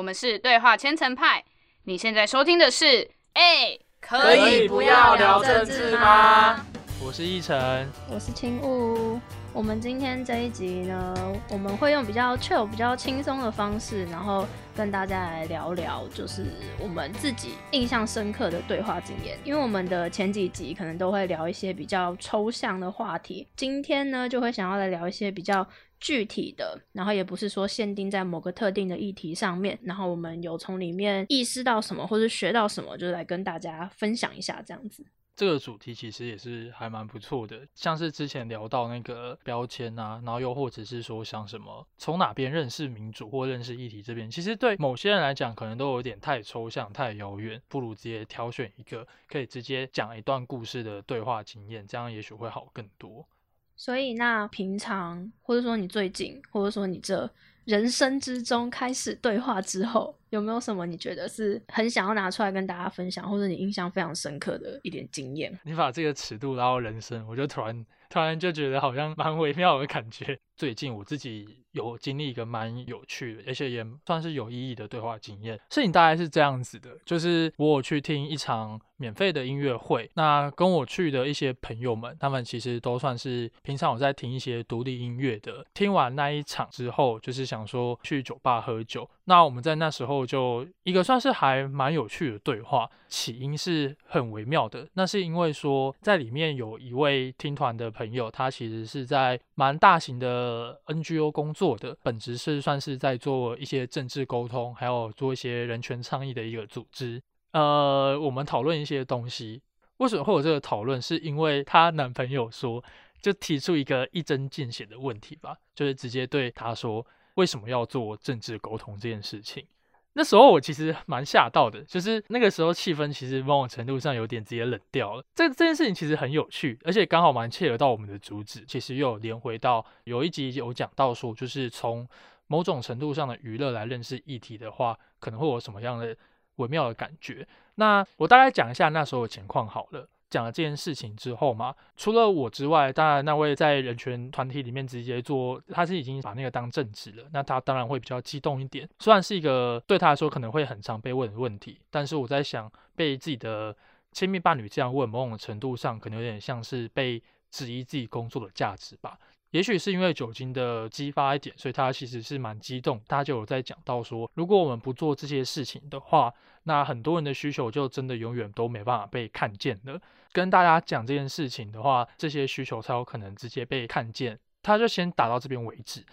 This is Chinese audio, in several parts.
我们是对话千层派。你现在收听的是，哎，可以不要聊政治吗？我是奕晨，我是青雾。我们今天这一集呢，我们会用比较 chill、比较轻松的方式，然后跟大家来聊聊，就是我们自己印象深刻的对话经验。因为我们的前几集可能都会聊一些比较抽象的话题，今天呢就会想要来聊一些比较具体的，然后也不是说限定在某个特定的议题上面，然后我们有从里面意识到什么或者学到什么，就来跟大家分享一下这样子。这个主题其实也是还蛮不错的，像是之前聊到那个标签啊，然后又或者是说像什么从哪边认识民主或认识议题这边，其实对某些人来讲可能都有点太抽象、太遥远，不如直接挑选一个可以直接讲一段故事的对话经验，这样也许会好更多。所以那平常或者说你最近，或者说你这。人生之中开始对话之后，有没有什么你觉得是很想要拿出来跟大家分享，或者你印象非常深刻的一点经验？你把这个尺度拉到人生，我就突然突然就觉得好像蛮微妙的感觉。最近我自己有经历一个蛮有趣的，而且也算是有意义的对话经验。事情大概是这样子的，就是我有去听一场免费的音乐会。那跟我去的一些朋友们，他们其实都算是平常有在听一些独立音乐的。听完那一场之后，就是想说去酒吧喝酒。那我们在那时候就一个算是还蛮有趣的对话，起因是很微妙的。那是因为说在里面有一位听团的朋友，他其实是在蛮大型的。呃，NGO 工作的本质是算是在做一些政治沟通，还有做一些人权倡议的一个组织。呃，我们讨论一些东西，为什么会有这个讨论？是因为她男朋友说，就提出一个一针见血的问题吧，就是直接对她说，为什么要做政治沟通这件事情？那时候我其实蛮吓到的，就是那个时候气氛其实某种程度上有点直接冷掉了。这这件事情其实很有趣，而且刚好蛮切合到我们的主旨。其实又连回到有一集有讲到说，就是从某种程度上的娱乐来认识议题的话，可能会有什么样的微妙的感觉。那我大概讲一下那时候的情况好了。讲了这件事情之后嘛，除了我之外，当然那位在人权团体里面直接做，他是已经把那个当正职了，那他当然会比较激动一点。虽然是一个对他来说可能会很常被问的问题，但是我在想，被自己的亲密伴侣这样问，某种程度上可能有点像是被质疑自己工作的价值吧。也许是因为酒精的激发一点，所以他其实是蛮激动。他就有在讲到说，如果我们不做这些事情的话，那很多人的需求就真的永远都没办法被看见了。跟大家讲这件事情的话，这些需求才有可能直接被看见。他就先打到这边为止。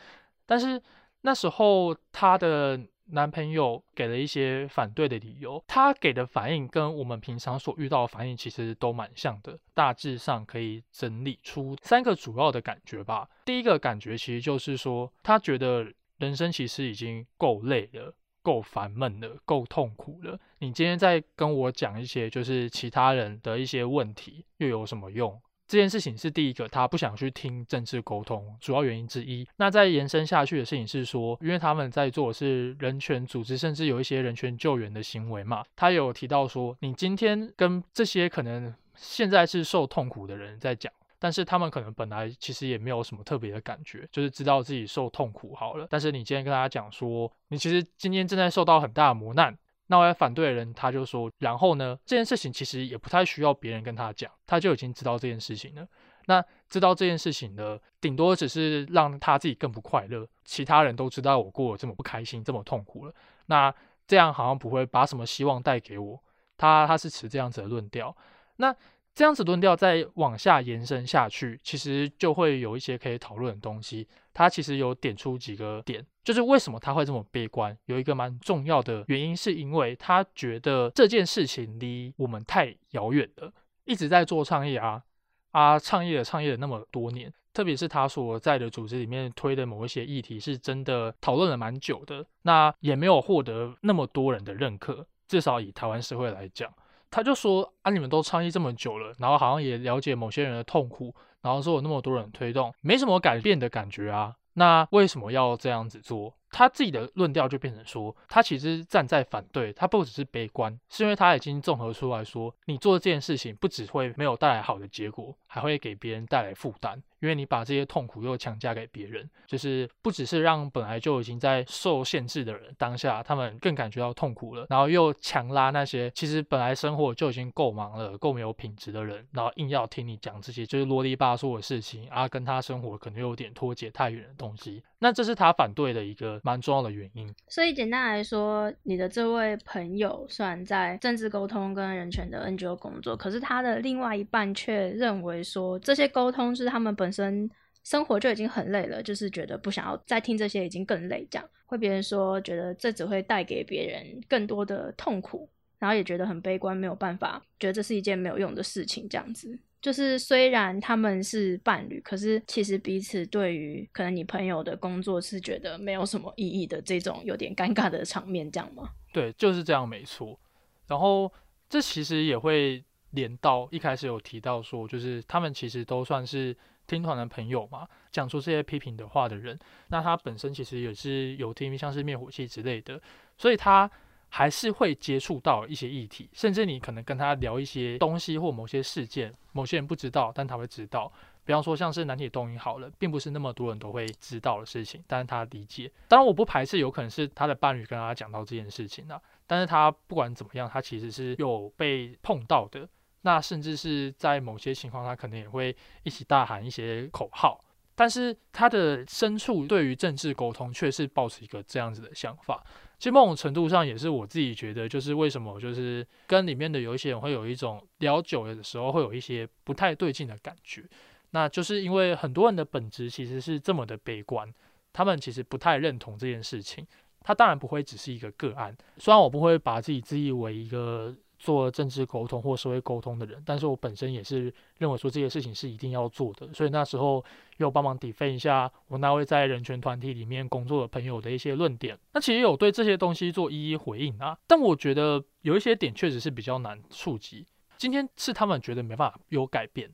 但是那时候他的男朋友给了一些反对的理由，他给的反应跟我们平常所遇到的反应其实都蛮像的。大致上可以整理出三个主要的感觉吧。第一个感觉其实就是说，他觉得人生其实已经够累了。够烦闷了，够痛苦了。你今天在跟我讲一些就是其他人的一些问题，又有什么用？这件事情是第一个，他不想去听政治沟通主要原因之一。那再延伸下去的事情是说，因为他们在做是人权组织，甚至有一些人权救援的行为嘛。他有提到说，你今天跟这些可能现在是受痛苦的人在讲。但是他们可能本来其实也没有什么特别的感觉，就是知道自己受痛苦好了。但是你今天跟大家讲说，你其实今天正在受到很大的磨难，那我要反对的人他就说，然后呢，这件事情其实也不太需要别人跟他讲，他就已经知道这件事情了。那知道这件事情的，顶多只是让他自己更不快乐。其他人都知道我过得这么不开心，这么痛苦了，那这样好像不会把什么希望带给我。他他是持这样子的论调，那。这样子论调再往下延伸下去，其实就会有一些可以讨论的东西。他其实有点出几个点，就是为什么他会这么悲观。有一个蛮重要的原因，是因为他觉得这件事情离我们太遥远了。一直在做创业啊啊，创业了创业了那么多年，特别是他所在的组织里面推的某一些议题，是真的讨论了蛮久的，那也没有获得那么多人的认可。至少以台湾社会来讲。他就说啊，你们都倡议这么久了，然后好像也了解某些人的痛苦，然后说有那么多人推动，没什么改变的感觉啊。那为什么要这样子做？他自己的论调就变成说，他其实站在反对，他不只是悲观，是因为他已经综合出来说，你做这件事情不只会没有带来好的结果，还会给别人带来负担。因为你把这些痛苦又强加给别人，就是不只是让本来就已经在受限制的人当下他们更感觉到痛苦了，然后又强拉那些其实本来生活就已经够忙了、够没有品质的人，然后硬要听你讲这些就是啰里吧嗦的事情啊，跟他生活可能有点脱节太远的东西，那这是他反对的一个蛮重要的原因。所以简单来说，你的这位朋友虽然在政治沟通跟人权的 NGO 工作，可是他的另外一半却认为说这些沟通是他们本身生活就已经很累了，就是觉得不想要再听这些，已经更累。这样会别人说觉得这只会带给别人更多的痛苦，然后也觉得很悲观，没有办法，觉得这是一件没有用的事情。这样子就是虽然他们是伴侣，可是其实彼此对于可能你朋友的工作是觉得没有什么意义的这种有点尴尬的场面，这样吗？对，就是这样，没错。然后这其实也会连到一开始有提到说，就是他们其实都算是听团的朋友嘛，讲出这些批评的话的人，那他本身其实也是有听像是灭火器之类的，所以他还是会接触到一些议题，甚至你可能跟他聊一些东西或某些事件，某些人不知道，但他会知道。比方说像是南铁东营好了，并不是那么多人都会知道的事情，但是他理解。当然我不排斥有可能是他的伴侣跟他讲到这件事情啊。但是他不管怎么样，他其实是有被碰到的。那甚至是在某些情况，他可能也会一起大喊一些口号。但是他的深处对于政治沟通，却是抱持一个这样子的想法。其实某种程度上，也是我自己觉得，就是为什么就是跟里面的有一些人会有一种聊久了的时候，会有一些不太对劲的感觉。那就是因为很多人的本质其实是这么的悲观，他们其实不太认同这件事情。他当然不会只是一个个案，虽然我不会把自己自以为一个做政治沟通或社会沟通的人，但是我本身也是认为说这些事情是一定要做的，所以那时候又帮忙抵费一下我那位在人权团体里面工作的朋友的一些论点，那其实有对这些东西做一一回应啊，但我觉得有一些点确实是比较难触及。今天是他们觉得没办法有改变，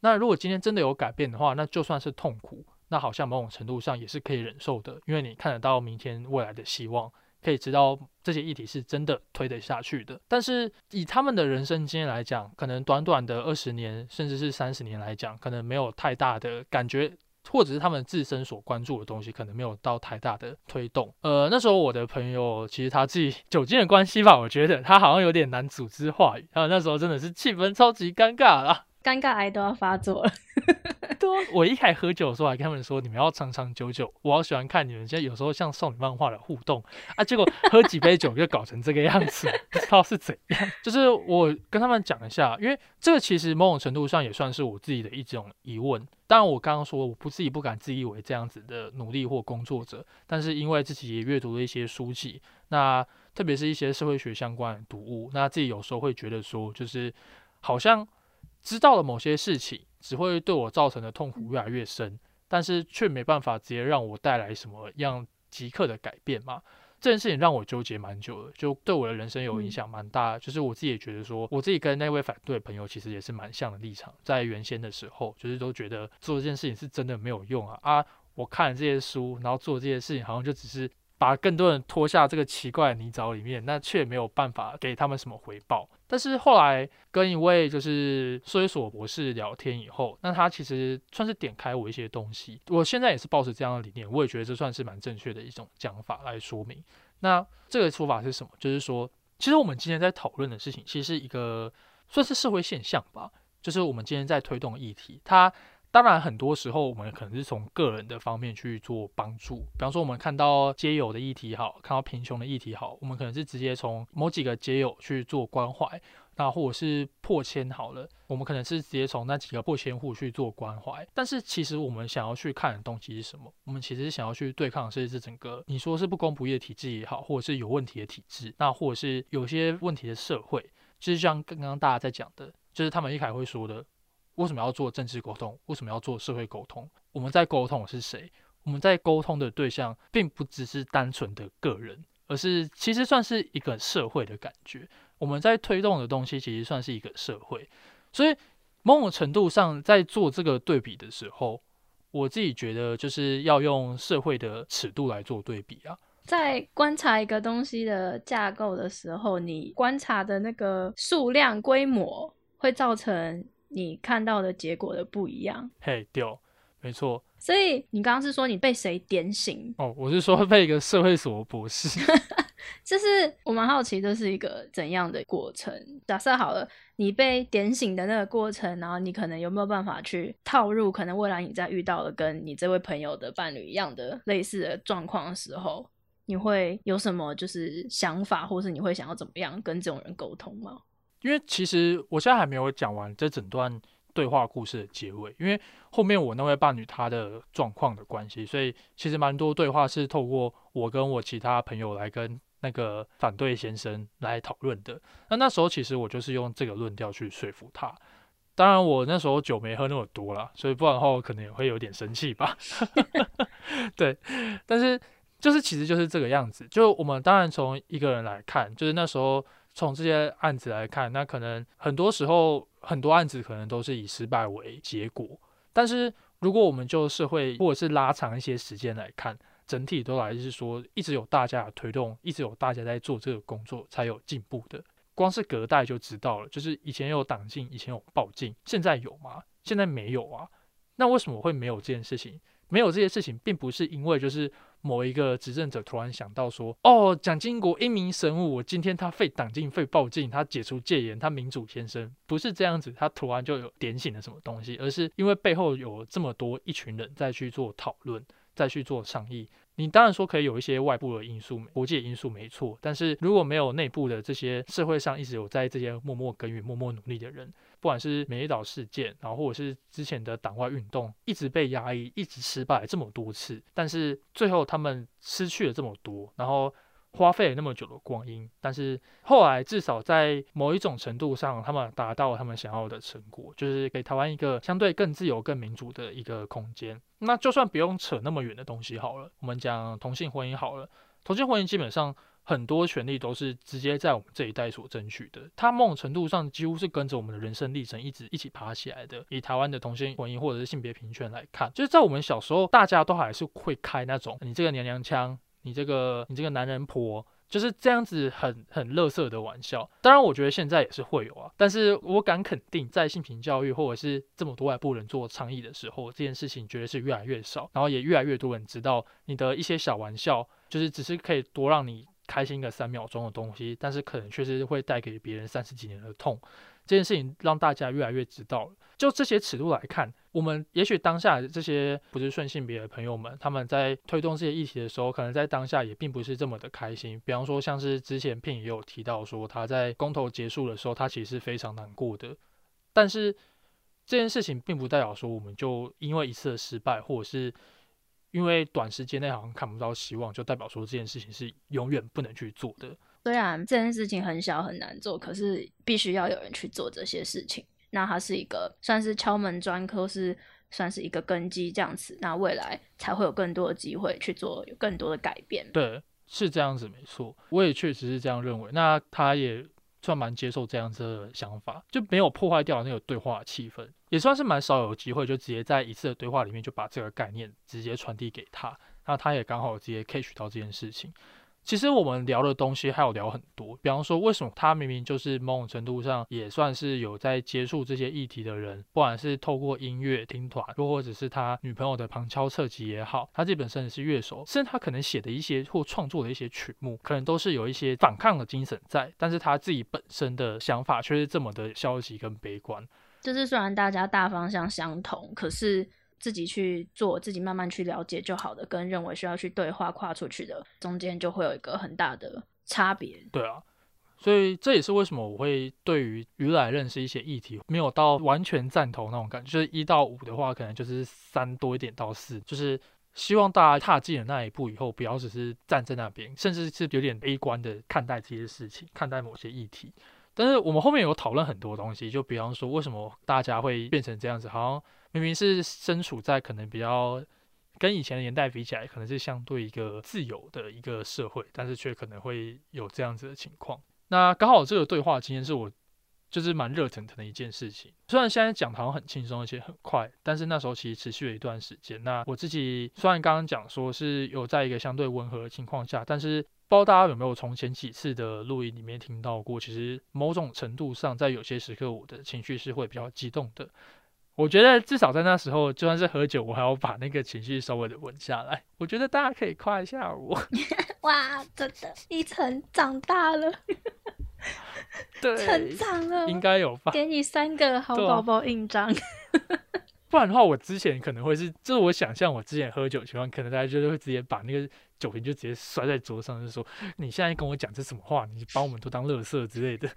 那如果今天真的有改变的话，那就算是痛苦。那好像某种程度上也是可以忍受的，因为你看得到明天未来的希望，可以知道这些议题是真的推得下去的。但是以他们的人生经验来讲，可能短短的二十年，甚至是三十年来讲，可能没有太大的感觉，或者是他们自身所关注的东西，可能没有到太大的推动。呃，那时候我的朋友其实他自己酒精的关系吧，我觉得他好像有点难组织话语，然后那时候真的是气氛超级尴尬啦。尴尬癌都要发作了。对，我一开始喝酒的时候还跟他们说，你们要长长久久。我好喜欢看你们现在有时候像少女漫画的互动啊，结果喝几杯酒就搞成这个样子，不知道是怎样。就是我跟他们讲一下，因为这个其实某种程度上也算是我自己的一种疑问。当然，我刚刚说我不自己不敢自以为这样子的努力或工作者，但是因为自己也阅读了一些书籍，那特别是一些社会学相关的读物，那自己有时候会觉得说，就是好像。知道了某些事情，只会对我造成的痛苦越来越深，但是却没办法直接让我带来什么样即刻的改变嘛？这件事情让我纠结蛮久了，就对我的人生有影响蛮大。就是我自己也觉得说，我自己跟那位反对朋友其实也是蛮像的立场，在原先的时候，就是都觉得做这件事情是真的没有用啊啊！我看了这些书，然后做这些事情，好像就只是。把更多人拖下这个奇怪的泥沼里面，那却没有办法给他们什么回报。但是后来跟一位就是搜索博士聊天以后，那他其实算是点开我一些东西。我现在也是抱着这样的理念，我也觉得这算是蛮正确的一种讲法来说明。那这个说法是什么？就是说，其实我们今天在讨论的事情，其实一个算是社会现象吧，就是我们今天在推动议题，它。当然，很多时候我们可能是从个人的方面去做帮助。比方说，我们看到街友的议题好，看到贫穷的议题好，我们可能是直接从某几个街友去做关怀。那或者是破千好了，我们可能是直接从那几个破千户去做关怀。但是其实我们想要去看的东西是什么？我们其实想要去对抗的是这整个你说是不公不义的体制也好，或者是有问题的体制，那或者是有些问题的社会，就是像刚刚大家在讲的，就是他们一开始会说的。为什么要做政治沟通？为什么要做社会沟通？我们在沟通的是谁？我们在沟通的对象并不只是单纯的个人，而是其实算是一个社会的感觉。我们在推动的东西其实算是一个社会，所以某种程度上在做这个对比的时候，我自己觉得就是要用社会的尺度来做对比啊。在观察一个东西的架构的时候，你观察的那个数量规模会造成。你看到的结果的不一样，嘿，对，没错。所以你刚刚是说你被谁点醒？哦，我是说被一个社会所博士。就是我蛮好奇，这是一个怎样的过程？假设好了，你被点醒的那个过程，然后你可能有没有办法去套入？可能未来你在遇到了跟你这位朋友的伴侣一样的类似的状况的时候，你会有什么就是想法，或是你会想要怎么样跟这种人沟通吗？因为其实我现在还没有讲完这整段对话故事的结尾，因为后面我那位伴侣他的状况的关系，所以其实蛮多对话是透过我跟我其他朋友来跟。那个反对先生来讨论的，那那时候其实我就是用这个论调去说服他。当然我那时候酒没喝那么多啦，所以不然的话我可能也会有点生气吧。对，但是就是其实就是这个样子。就我们当然从一个人来看，就是那时候从这些案子来看，那可能很多时候很多案子可能都是以失败为结果。但是如果我们就社会或者是拉长一些时间来看，整体都来是说，一直有大家的推动，一直有大家在做这个工作，才有进步的。光是隔代就知道了，就是以前有党禁，以前有报禁，现在有吗？现在没有啊。那为什么会没有这件事情？没有这些事情，并不是因为就是某一个执政者突然想到说，哦，蒋经国英明神武，我今天他废党禁、废报禁，他解除戒严，他民主先生，不是这样子，他突然就有点醒了什么东西，而是因为背后有这么多一群人在去做讨论。再去做倡议，你当然说可以有一些外部的因素、国际因素没错，但是如果没有内部的这些社会上一直有在这些默默耕耘、默默努力的人，不管是美丽岛事件，然后或者是之前的党外运动，一直被压抑、一直失败这么多次，但是最后他们失去了这么多，然后。花费了那么久的光阴，但是后来至少在某一种程度上，他们达到了他们想要的成果，就是给台湾一个相对更自由、更民主的一个空间。那就算不用扯那么远的东西好了，我们讲同性婚姻好了。同性婚姻基本上很多权利都是直接在我们这一代所争取的，它某种程度上几乎是跟着我们的人生历程一直一起爬起来的。以台湾的同性婚姻或者是性别平权来看，就是在我们小时候，大家都还是会开那种你这个娘娘腔。你这个你这个男人婆就是这样子很很乐色的玩笑，当然我觉得现在也是会有啊，但是我敢肯定，在性平教育或者是这么多外部人做倡议的时候，这件事情绝对是越来越少，然后也越来越多人知道你的一些小玩笑，就是只是可以多让你开心个三秒钟的东西，但是可能确实会带给别人三十几年的痛。这件事情让大家越来越知道了。就这些尺度来看，我们也许当下这些不是顺性别的朋友们，他们在推动这些议题的时候，可能在当下也并不是这么的开心。比方说，像是之前片也有提到说，他在公投结束的时候，他其实是非常难过的。但是这件事情并不代表说，我们就因为一次的失败，或者是因为短时间内好像看不到希望，就代表说这件事情是永远不能去做的。虽然这件事情很小很难做，可是必须要有人去做这些事情。那它是一个算是敲门砖，科是算是一个根基这样子。那未来才会有更多的机会去做有更多的改变。对，是这样子，没错。我也确实是这样认为。那他也算蛮接受这样子的想法，就没有破坏掉那个对话气氛，也算是蛮少有机会就直接在一次的对话里面就把这个概念直接传递给他。那他也刚好直接 catch 到这件事情。其实我们聊的东西还有聊很多，比方说为什么他明明就是某种程度上也算是有在接触这些议题的人，不管是透过音乐听团，又或者是他女朋友的旁敲侧击也好，他自己本身也是乐手，甚至他可能写的一些或创作的一些曲目，可能都是有一些反抗的精神在，但是他自己本身的想法却是这么的消极跟悲观。就是虽然大家大方向相同，可是。自己去做，自己慢慢去了解就好的，跟认为需要去对话跨出去的中间，就会有一个很大的差别。对啊，所以这也是为什么我会对于鱼来认识一些议题，没有到完全赞同那种感觉。就是一到五的话，可能就是三多一点到四，就是希望大家踏进了那一步以后，不要只是站在那边，甚至是有点悲观的看待这些事情，看待某些议题。但是我们后面有讨论很多东西，就比方说为什么大家会变成这样子，好像。明明是身处在可能比较跟以前的年代比起来，可能是相对一个自由的一个社会，但是却可能会有这样子的情况。那刚好这个对话今天是我就是蛮热腾腾的一件事情。虽然现在讲好像很轻松而且很快，但是那时候其实持续了一段时间。那我自己虽然刚刚讲说是有在一个相对温和的情况下，但是不知道大家有没有从前几次的录音里面听到过，其实某种程度上在有些时刻我的情绪是会比较激动的。我觉得至少在那时候，就算是喝酒，我还要把那个情绪稍微的稳下来。我觉得大家可以夸一下我。哇，真的，一成长大了，对，成长了，应该有吧？给你三个好宝宝印章。不然的话，我之前可能会是，就是我想象我之前喝酒情况，可能大家就是会直接把那个酒瓶就直接摔在桌上，就说你现在跟我讲这什么话？你把我们都当垃圾之类的。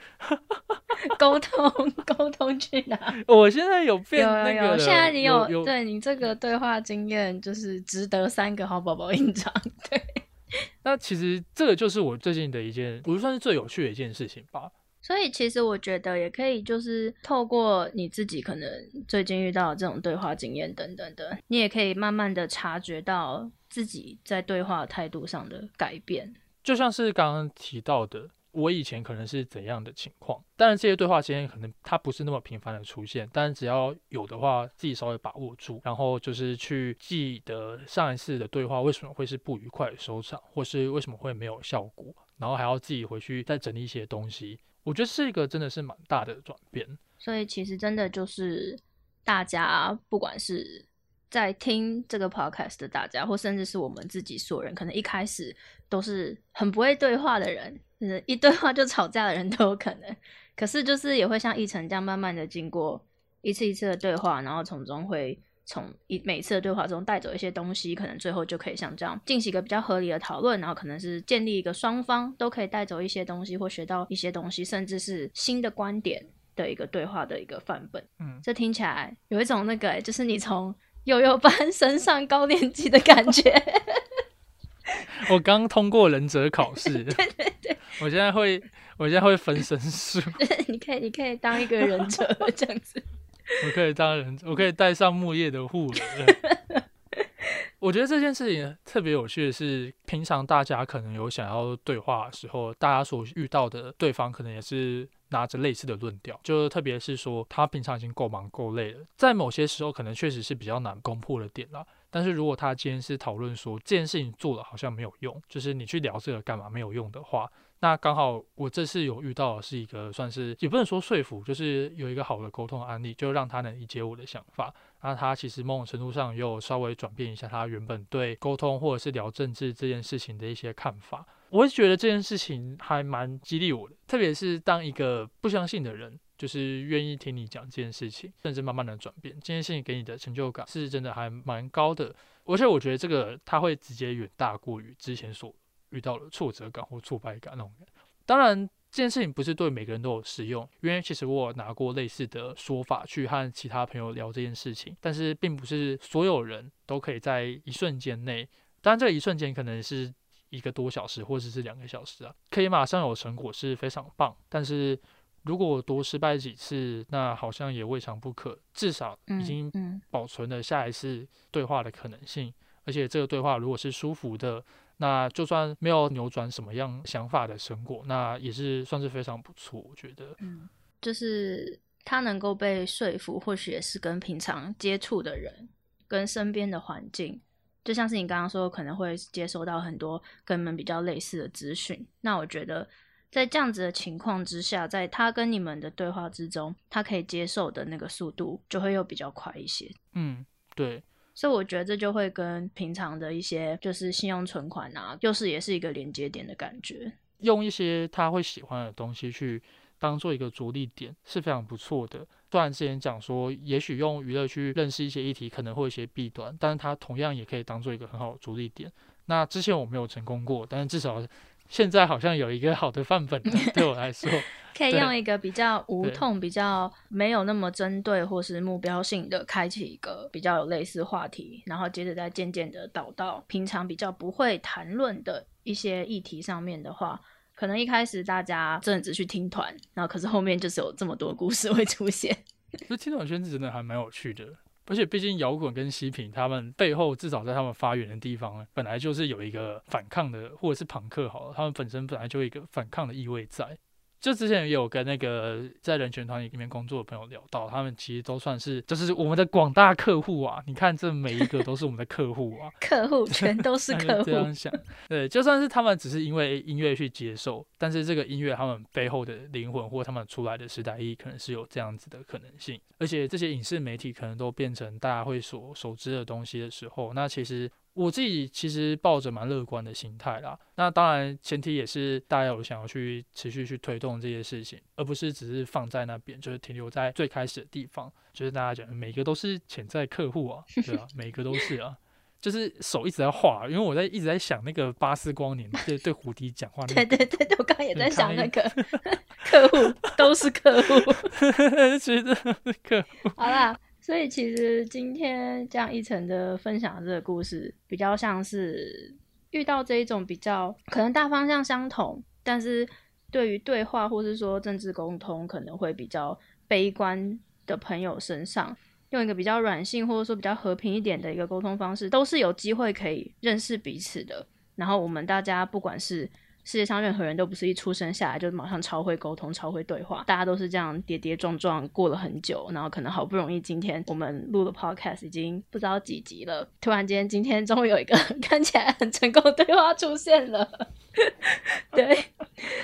沟通沟通去哪？我现在有变 有那个，有有，现在你有有对你这个对话经验，就是值得三个好宝宝印章。对，那其实这个就是我最近的一件，不算是最有趣的一件事情吧。所以其实我觉得也可以，就是透过你自己可能最近遇到这种对话经验等等的，你也可以慢慢的察觉到自己在对话态度上的改变。就像是刚刚提到的。我以前可能是怎样的情况？当然，这些对话经验可能它不是那么频繁的出现，但只要有的话，自己稍微把握住，然后就是去记得上一次的对话为什么会是不愉快的收场，或是为什么会没有效果，然后还要自己回去再整理一些东西。我觉得是一个真的是蛮大的转变。所以其实真的就是大家不管是在听这个 podcast 的大家，或甚至是我们自己所有人，可能一开始都是很不会对话的人。是一对话就吵架的人都有可能，可是就是也会像一成这样慢慢的经过一次一次的对话，然后从中会从一每次的对话中带走一些东西，可能最后就可以像这样进行一个比较合理的讨论，然后可能是建立一个双方都可以带走一些东西或学到一些东西，甚至是新的观点的一个对话的一个范本。嗯，这听起来有一种那个就是你从幼幼班 升上高年级的感觉。我刚通过忍者考试。对对对。我现在会，我现在会分身术。你可以，你可以当一个忍者这样子。我可以当人，我可以带上木叶的护人。我觉得这件事情特别有趣的是，平常大家可能有想要对话的时候，大家所遇到的对方可能也是拿着类似的论调，就特别是说他平常已经够忙够累了，在某些时候可能确实是比较难攻破的点了。但是如果他今天是讨论说这件事情做了好像没有用，就是你去聊这个干嘛没有用的话。那刚好，我这次有遇到的是一个算是也不能说说服，就是有一个好的沟通案例，就让他能理解我的想法。那他其实某种程度上又稍微转变一下他原本对沟通或者是聊政治这件事情的一些看法。我会觉得这件事情还蛮激励我的，特别是当一个不相信的人，就是愿意听你讲这件事情，甚至慢慢的转变，这件事情给你的成就感是真的还蛮高的。而且我觉得这个他会直接远大过于之前所。遇到了挫折感或挫败感那种，当然这件事情不是对每个人都有适用，因为其实我有拿过类似的说法去和其他朋友聊这件事情，但是并不是所有人都可以在一瞬间内，当然这一瞬间可能是一个多小时或者是两个小时啊，可以马上有成果是非常棒，但是如果多失败几次，那好像也未尝不可，至少已经保存了下一次对话的可能性，而且这个对话如果是舒服的。那就算没有扭转什么样想法的成果，那也是算是非常不错，我觉得。嗯，就是他能够被说服，或许也是跟平常接触的人、跟身边的环境，就像是你刚刚说，可能会接收到很多跟你们比较类似的资讯。那我觉得，在这样子的情况之下，在他跟你们的对话之中，他可以接受的那个速度就会又比较快一些。嗯，对。所以我觉得这就会跟平常的一些就是信用存款啊，又是也是一个连接点的感觉。用一些他会喜欢的东西去当做一个着力点是非常不错的。虽然之前讲说，也许用娱乐去认识一些议题可能会有一些弊端，但是它同样也可以当做一个很好的着力点。那之前我没有成功过，但是至少。现在好像有一个好的范本，对我来说，可以用一个比较无痛、比较没有那么针对或是目标性的开启一个比较有类似话题，然后接着再渐渐的导到平常比较不会谈论的一些议题上面的话，可能一开始大家真的只去听团，然后可是后面就是有这么多故事会出现。这听团圈子真的还蛮有趣的。而且毕竟摇滚跟西品，他们背后至少在他们发源的地方，本来就是有一个反抗的，或者是朋克好了，他们本身本来就有一个反抗的意味在。就之前也有跟那个在人权团体里面工作的朋友聊到，他们其实都算是就是我们的广大客户啊。你看这每一个都是我们的客户啊，客户全都是 客户。这样想，对，就算是他们只是因为音乐去接受，但是这个音乐他们背后的灵魂或他们出来的时代意义，可能是有这样子的可能性。而且这些影视媒体可能都变成大家会所熟知的东西的时候，那其实。我自己其实抱着蛮乐观的心态啦，那当然前提也是大家有想要去持续去推动这些事情，而不是只是放在那边，就是停留在最开始的地方，就是大家讲每个都是潜在客户啊，对啊，每个都是啊，就是手一直在画，因为我在一直在想那个巴斯光年对对胡迪讲话，对对对对，我刚刚也在想那个 客户都是客户，其实客户，好啦。所以其实今天这样一层的分享这个故事，比较像是遇到这一种比较可能大方向相同，但是对于对话或是说政治沟通可能会比较悲观的朋友身上，用一个比较软性或者说比较和平一点的一个沟通方式，都是有机会可以认识彼此的。然后我们大家不管是。世界上任何人都不是一出生下来就马上超会沟通、超会对话，大家都是这样跌跌撞撞过了很久，然后可能好不容易今天我们录的 podcast 已经不知道几集了，突然间今天终于有一个 看起来很成功的对话出现了，对，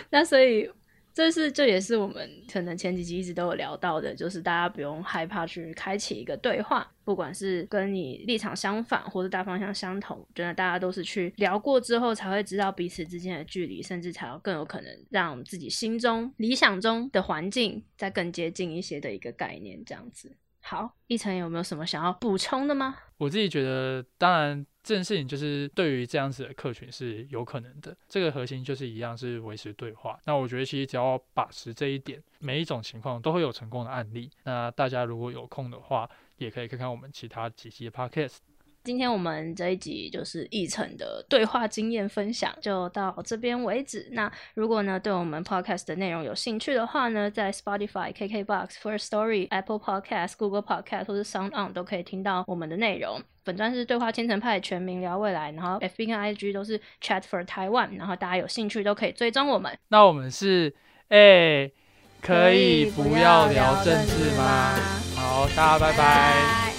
那所以。这是，这也是我们可能前几集一直都有聊到的，就是大家不用害怕去开启一个对话，不管是跟你立场相反或者大方向相同，真的大家都是去聊过之后才会知道彼此之间的距离，甚至才有更有可能让自己心中理想中的环境再更接近一些的一个概念，这样子。好，一成有没有什么想要补充的吗？我自己觉得，当然这件事情就是对于这样子的客群是有可能的。这个核心就是一样是维持对话。那我觉得其实只要把持这一点，每一种情况都会有成功的案例。那大家如果有空的话，也可以看看我们其他几期的 podcast。今天我们这一集就是议程的对话经验分享，就到这边为止。那如果呢对我们 podcast 的内容有兴趣的话呢，在 Spotify、KKBox、First Story、Apple Podcast、Google Podcast 或是 Sound On 都可以听到我们的内容。本专是对话千层派，全民聊未来，然后 FB 跟 IG 都是 Chat for Taiwan，然后大家有兴趣都可以追踪我们。那我们是哎，可以不要聊政治吗？好，大家拜拜。